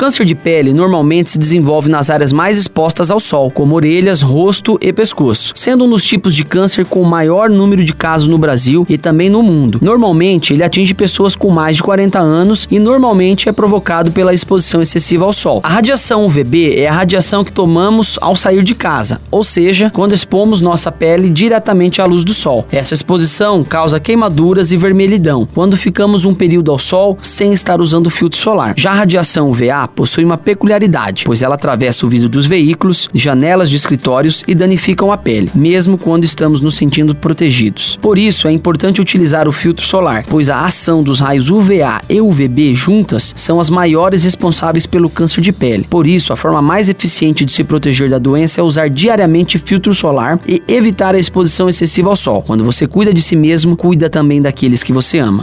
câncer de pele normalmente se desenvolve nas áreas mais expostas ao sol, como orelhas, rosto e pescoço, sendo um dos tipos de câncer com maior número de casos no Brasil e também no mundo. Normalmente, ele atinge pessoas com mais de 40 anos e normalmente é provocado pela exposição excessiva ao sol. A radiação UVB é a radiação que tomamos ao sair de casa, ou seja, quando expomos nossa pele diretamente à luz do sol. Essa exposição causa queimaduras e vermelhidão quando ficamos um período ao sol sem estar usando filtro solar. Já a radiação UVA possui uma peculiaridade, pois ela atravessa o vidro dos veículos, janelas de escritórios e danificam a pele, mesmo quando estamos nos sentindo protegidos. Por isso, é importante utilizar o filtro solar, pois a ação dos raios UVA e UVB juntas são as maiores responsáveis pelo câncer de pele. Por isso, a forma mais eficiente de se proteger da doença é usar diariamente filtro solar e evitar a exposição excessiva ao sol. Quando você cuida de si mesmo, cuida também daqueles que você ama.